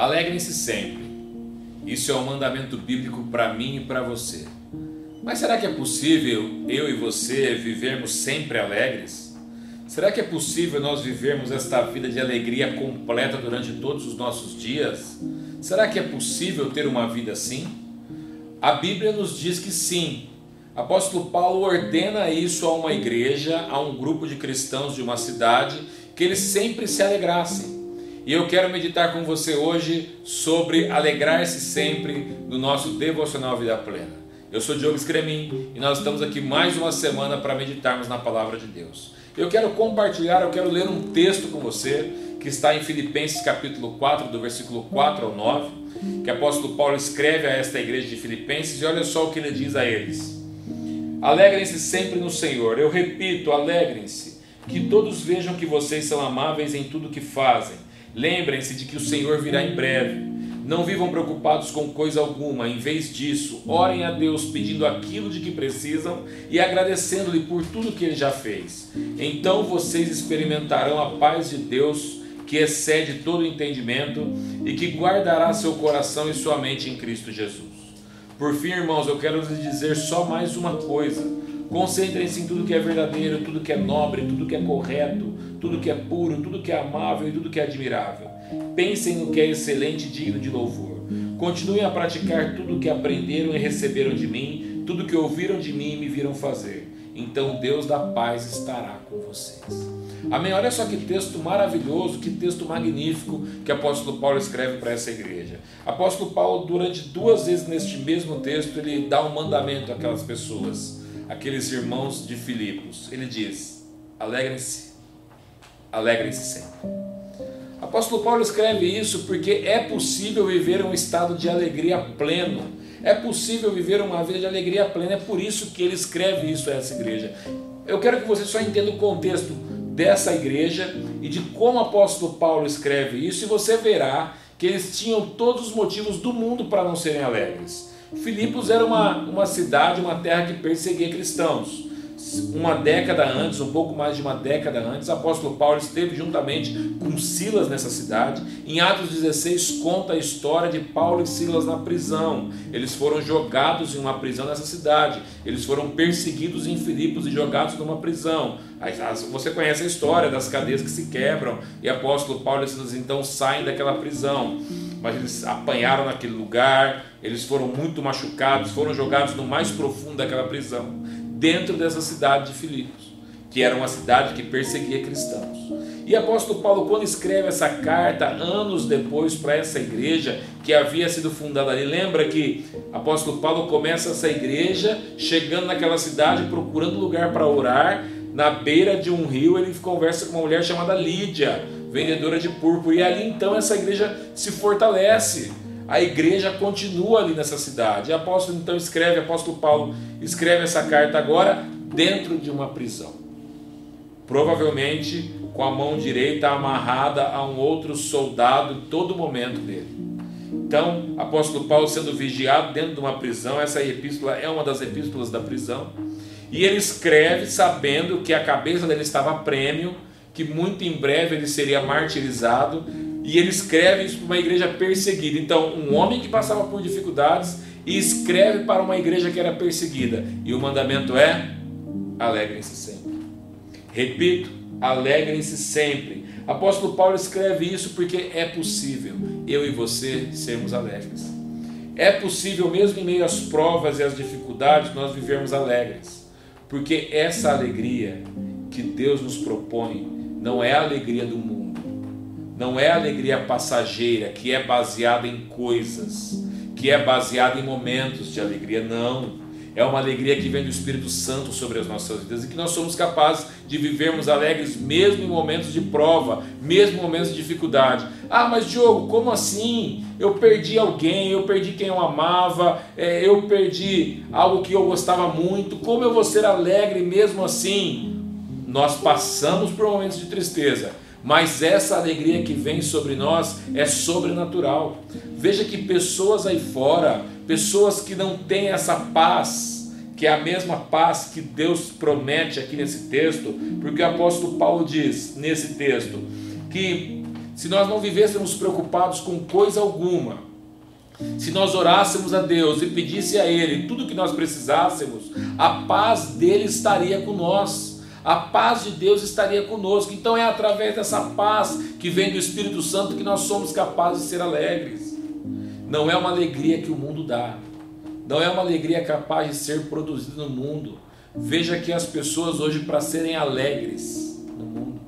Alegrem-se sempre. Isso é um mandamento bíblico para mim e para você. Mas será que é possível eu e você vivermos sempre alegres? Será que é possível nós vivermos esta vida de alegria completa durante todos os nossos dias? Será que é possível ter uma vida assim? A Bíblia nos diz que sim. Apóstolo Paulo ordena isso a uma igreja, a um grupo de cristãos de uma cidade, que eles sempre se alegrassem. E eu quero meditar com você hoje sobre alegrar-se sempre no nosso devocional Vida Plena. Eu sou Diogo Scremin e nós estamos aqui mais uma semana para meditarmos na palavra de Deus. Eu quero compartilhar, eu quero ler um texto com você que está em Filipenses capítulo 4, do versículo 4 ao 9, que o apóstolo Paulo escreve a esta igreja de Filipenses e olha só o que ele diz a eles. Alegrem-se sempre no Senhor. Eu repito, alegrem-se. Que todos vejam que vocês são amáveis em tudo que fazem. Lembrem-se de que o Senhor virá em breve. Não vivam preocupados com coisa alguma, em vez disso, orem a Deus pedindo aquilo de que precisam e agradecendo-lhe por tudo que ele já fez. Então vocês experimentarão a paz de Deus que excede todo entendimento e que guardará seu coração e sua mente em Cristo Jesus. Por fim, irmãos, eu quero lhes dizer só mais uma coisa. Concentrem-se em tudo que é verdadeiro, tudo que é nobre, tudo que é correto, tudo que é puro, tudo que é amável e tudo que é admirável. Pensem no que é excelente e digno de louvor. Continuem a praticar tudo o que aprenderam e receberam de mim, tudo que ouviram de mim e me viram fazer. Então Deus da paz estará com vocês. Amém? Olha só que texto maravilhoso, que texto magnífico que o apóstolo Paulo escreve para essa igreja. Apóstolo Paulo, durante duas vezes neste mesmo texto, ele dá um mandamento àquelas pessoas, aqueles irmãos de Filipos. Ele diz: alegrem-se, alegrem-se sempre. Apóstolo Paulo escreve isso porque é possível viver um estado de alegria pleno. É possível viver uma vida de alegria plena. É por isso que ele escreve isso a essa igreja. Eu quero que você só entenda o contexto dessa igreja e de como o apóstolo Paulo escreve isso, e você verá que eles tinham todos os motivos do mundo para não serem alegres. Filipos era uma, uma cidade, uma terra que perseguia cristãos uma década antes, um pouco mais de uma década antes, o apóstolo Paulo esteve juntamente com Silas nessa cidade. Em Atos 16 conta a história de Paulo e Silas na prisão. Eles foram jogados em uma prisão nessa cidade. Eles foram perseguidos em Filipos e jogados numa prisão. Você conhece a história das cadeias que se quebram e apóstolo Paulo e Silas então saem daquela prisão. Mas eles apanharam naquele lugar, eles foram muito machucados, foram jogados no mais profundo daquela prisão dentro dessa cidade de Filipos, que era uma cidade que perseguia cristãos. E apóstolo Paulo, quando escreve essa carta, anos depois, para essa igreja que havia sido fundada ali, lembra que apóstolo Paulo começa essa igreja chegando naquela cidade, procurando lugar para orar, na beira de um rio, ele conversa com uma mulher chamada Lídia, vendedora de púrpura, e ali então essa igreja se fortalece a igreja continua ali nessa cidade. O apóstolo então escreve, apóstolo Paulo escreve essa carta agora dentro de uma prisão. Provavelmente com a mão direita amarrada a um outro soldado em todo momento dele. Então, apóstolo Paulo sendo vigiado dentro de uma prisão, essa epístola é uma das epístolas da prisão, e ele escreve sabendo que a cabeça dele estava prêmio, que muito em breve ele seria martirizado e ele escreve isso para uma igreja perseguida. Então, um homem que passava por dificuldades e escreve para uma igreja que era perseguida. E o mandamento é: alegrem-se sempre. Repito, alegrem-se sempre. Apóstolo Paulo escreve isso porque é possível eu e você sermos alegres. É possível, mesmo em meio às provas e às dificuldades, nós vivermos alegres. Porque essa alegria que Deus nos propõe não é a alegria do mundo não é alegria passageira que é baseada em coisas, que é baseada em momentos de alegria, não. É uma alegria que vem do Espírito Santo sobre as nossas vidas e que nós somos capazes de vivermos alegres mesmo em momentos de prova, mesmo em momentos de dificuldade. Ah, mas Diogo, como assim? Eu perdi alguém, eu perdi quem eu amava, é, eu perdi algo que eu gostava muito. Como eu vou ser alegre mesmo assim? Nós passamos por momentos de tristeza, mas essa alegria que vem sobre nós é sobrenatural. Veja que pessoas aí fora, pessoas que não têm essa paz, que é a mesma paz que Deus promete aqui nesse texto, porque o apóstolo Paulo diz nesse texto que se nós não vivêssemos preocupados com coisa alguma, se nós orássemos a Deus e pedisse a Ele tudo que nós precisássemos, a paz dele estaria com nós. A paz de Deus estaria conosco. Então é através dessa paz que vem do Espírito Santo que nós somos capazes de ser alegres. Não é uma alegria que o mundo dá. Não é uma alegria capaz de ser produzida no mundo. Veja que as pessoas hoje, para serem alegres no mundo,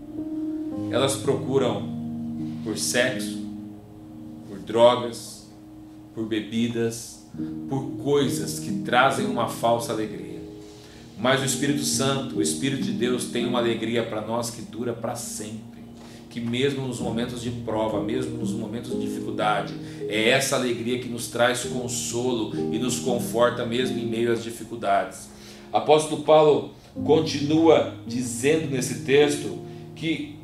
elas procuram por sexo, por drogas, por bebidas, por coisas que trazem uma falsa alegria. Mas o Espírito Santo, o Espírito de Deus, tem uma alegria para nós que dura para sempre. Que mesmo nos momentos de prova, mesmo nos momentos de dificuldade, é essa alegria que nos traz consolo e nos conforta mesmo em meio às dificuldades. Apóstolo Paulo continua dizendo nesse texto que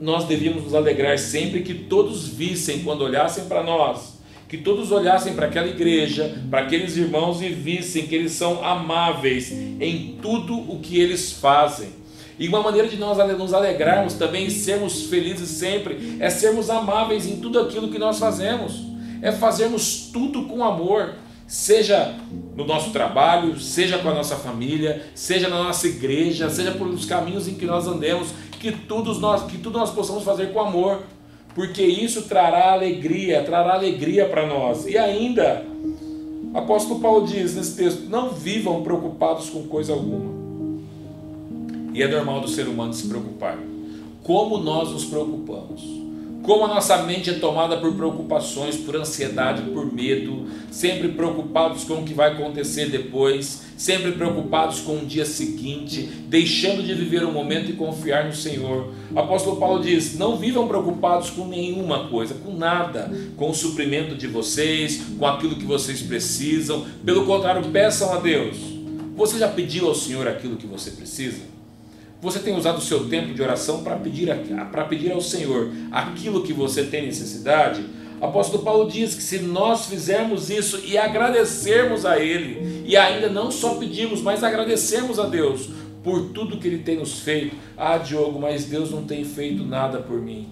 nós devíamos nos alegrar sempre que todos vissem, quando olhassem para nós, que todos olhassem para aquela igreja, para aqueles irmãos e vissem que eles são amáveis em tudo o que eles fazem. E uma maneira de nós nos alegrarmos também e sermos felizes sempre é sermos amáveis em tudo aquilo que nós fazemos, é fazermos tudo com amor seja no nosso trabalho, seja com a nossa família, seja na nossa igreja, seja pelos caminhos em que nós andemos, que tudo nós, que tudo nós possamos fazer com amor, porque isso trará alegria, trará alegria para nós. E ainda, apóstolo Paulo diz nesse texto: não vivam preocupados com coisa alguma. E é normal do ser humano se preocupar. Como nós nos preocupamos? Como a nossa mente é tomada por preocupações, por ansiedade, por medo, sempre preocupados com o que vai acontecer depois, sempre preocupados com o dia seguinte, deixando de viver o momento e confiar no Senhor. O apóstolo Paulo diz: Não vivam preocupados com nenhuma coisa, com nada, com o suprimento de vocês, com aquilo que vocês precisam. Pelo contrário, peçam a Deus. Você já pediu ao Senhor aquilo que você precisa? Você tem usado o seu tempo de oração para pedir, para pedir ao Senhor aquilo que você tem necessidade? Apóstolo Paulo diz que se nós fizermos isso e agradecermos a Ele, e ainda não só pedimos, mas agradecemos a Deus por tudo que Ele tem nos feito. Ah, Diogo, mas Deus não tem feito nada por mim.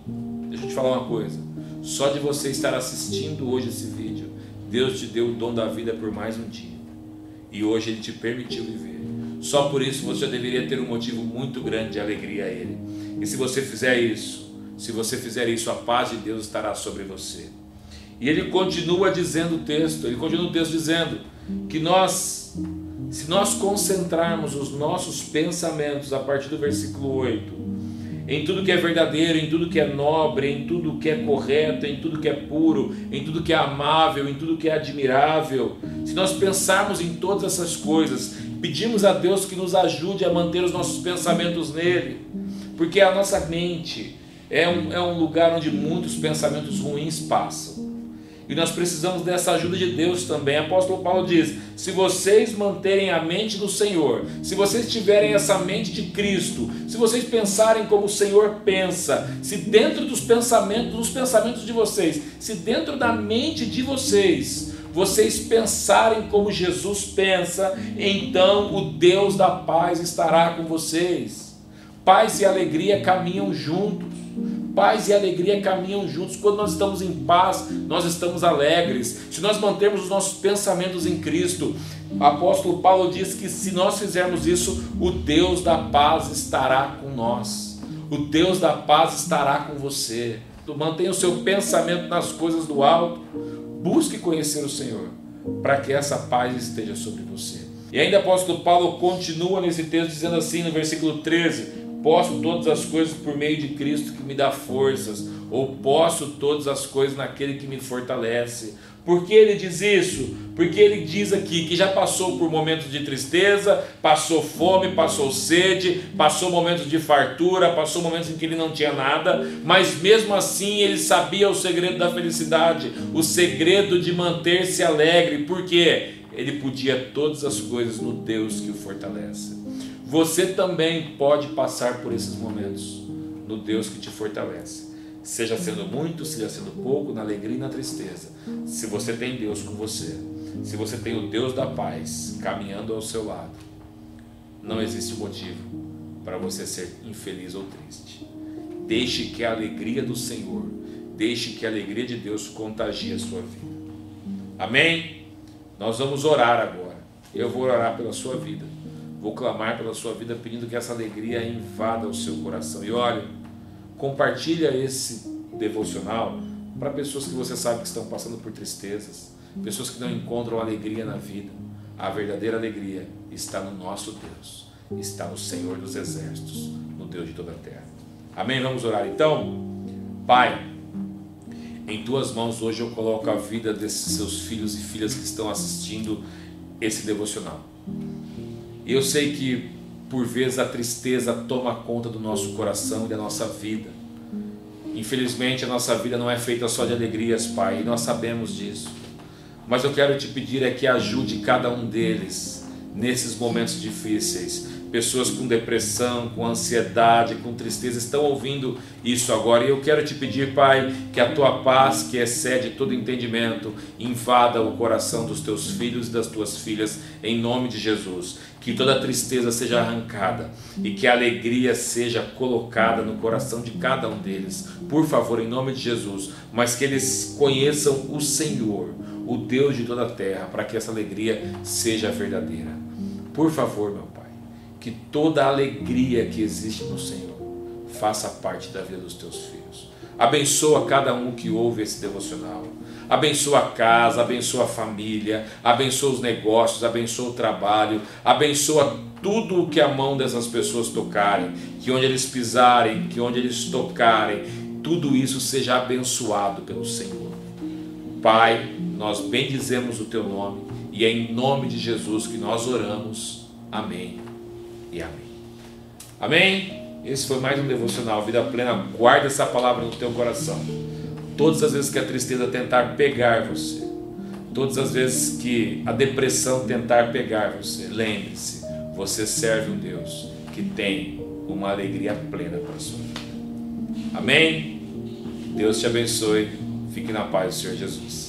Deixa eu te falar uma coisa. Só de você estar assistindo hoje esse vídeo, Deus te deu o dom da vida por mais um dia. E hoje Ele te permitiu viver. Só por isso você deveria ter um motivo muito grande de alegria a Ele. E se você fizer isso, se você fizer isso, a paz de Deus estará sobre você. E ele continua dizendo o texto, ele continua o texto dizendo que nós, se nós concentrarmos os nossos pensamentos a partir do versículo 8, em tudo que é verdadeiro, em tudo que é nobre, em tudo que é correto, em tudo que é puro, em tudo que é amável, em tudo que é admirável, se nós pensarmos em todas essas coisas, Pedimos a Deus que nos ajude a manter os nossos pensamentos nele, porque a nossa mente é um, é um lugar onde muitos pensamentos ruins passam. E nós precisamos dessa ajuda de Deus também. Apóstolo Paulo diz: se vocês manterem a mente do Senhor, se vocês tiverem essa mente de Cristo, se vocês pensarem como o Senhor pensa, se dentro dos pensamentos, dos pensamentos de vocês, se dentro da mente de vocês, vocês pensarem como Jesus pensa, então o Deus da paz estará com vocês. Paz e alegria caminham juntos. Paz e alegria caminham juntos. Quando nós estamos em paz, nós estamos alegres. Se nós mantermos os nossos pensamentos em Cristo, o apóstolo Paulo diz que se nós fizermos isso, o Deus da paz estará com nós. O Deus da paz estará com você. Mantenha o seu pensamento nas coisas do alto Busque conhecer o Senhor, para que essa paz esteja sobre você. E ainda o apóstolo Paulo continua nesse texto dizendo assim no versículo 13: Posso todas as coisas por meio de Cristo que me dá forças, ou posso todas as coisas naquele que me fortalece. Por que ele diz isso? Porque ele diz aqui que já passou por momentos de tristeza, passou fome, passou sede, passou momentos de fartura, passou momentos em que ele não tinha nada, mas mesmo assim ele sabia o segredo da felicidade, o segredo de manter-se alegre, porque ele podia todas as coisas no Deus que o fortalece. Você também pode passar por esses momentos no Deus que te fortalece seja sendo muito, seja sendo pouco, na alegria e na tristeza. Se você tem Deus com você, se você tem o Deus da paz caminhando ao seu lado, não existe motivo para você ser infeliz ou triste. Deixe que a alegria do Senhor Deixe que a alegria de Deus contagie a sua vida. Amém? Nós vamos orar agora. Eu vou orar pela sua vida. Vou clamar pela sua vida pedindo que essa alegria invada o seu coração. E olha, compartilha esse devocional para pessoas que você sabe que estão passando por tristezas, pessoas que não encontram alegria na vida. A verdadeira alegria está no nosso Deus, está no Senhor dos Exércitos, no Deus de toda a terra. Amém? Vamos orar então? Pai, em tuas mãos hoje eu coloco a vida desses seus filhos e filhas que estão assistindo esse devocional. Eu sei que por vezes a tristeza toma conta do nosso coração e da nossa vida. Infelizmente a nossa vida não é feita só de alegrias, Pai, e nós sabemos disso. Mas eu quero te pedir é que ajude cada um deles nesses momentos difíceis pessoas com depressão, com ansiedade, com tristeza estão ouvindo isso agora. E eu quero te pedir, Pai, que a tua paz, que excede todo entendimento, invada o coração dos teus filhos e das tuas filhas, em nome de Jesus. Que toda tristeza seja arrancada e que a alegria seja colocada no coração de cada um deles. Por favor, em nome de Jesus. Mas que eles conheçam o Senhor, o Deus de toda a terra, para que essa alegria seja verdadeira. Por favor, meu Pai que toda a alegria que existe no Senhor faça parte da vida dos teus filhos. Abençoa cada um que ouve esse devocional. Abençoa a casa, abençoa a família, abençoa os negócios, abençoa o trabalho, abençoa tudo o que a mão dessas pessoas tocarem, que onde eles pisarem, que onde eles tocarem, tudo isso seja abençoado pelo Senhor. Pai, nós bendizemos o teu nome e é em nome de Jesus que nós oramos. Amém e amém. Amém? Esse foi mais um devocional Vida Plena. Guarda essa palavra no teu coração. Todas as vezes que a tristeza tentar pegar você, todas as vezes que a depressão tentar pegar você, lembre-se, você serve um Deus que tem uma alegria plena para a sua vida. Amém? Deus te abençoe. Fique na paz do Senhor Jesus.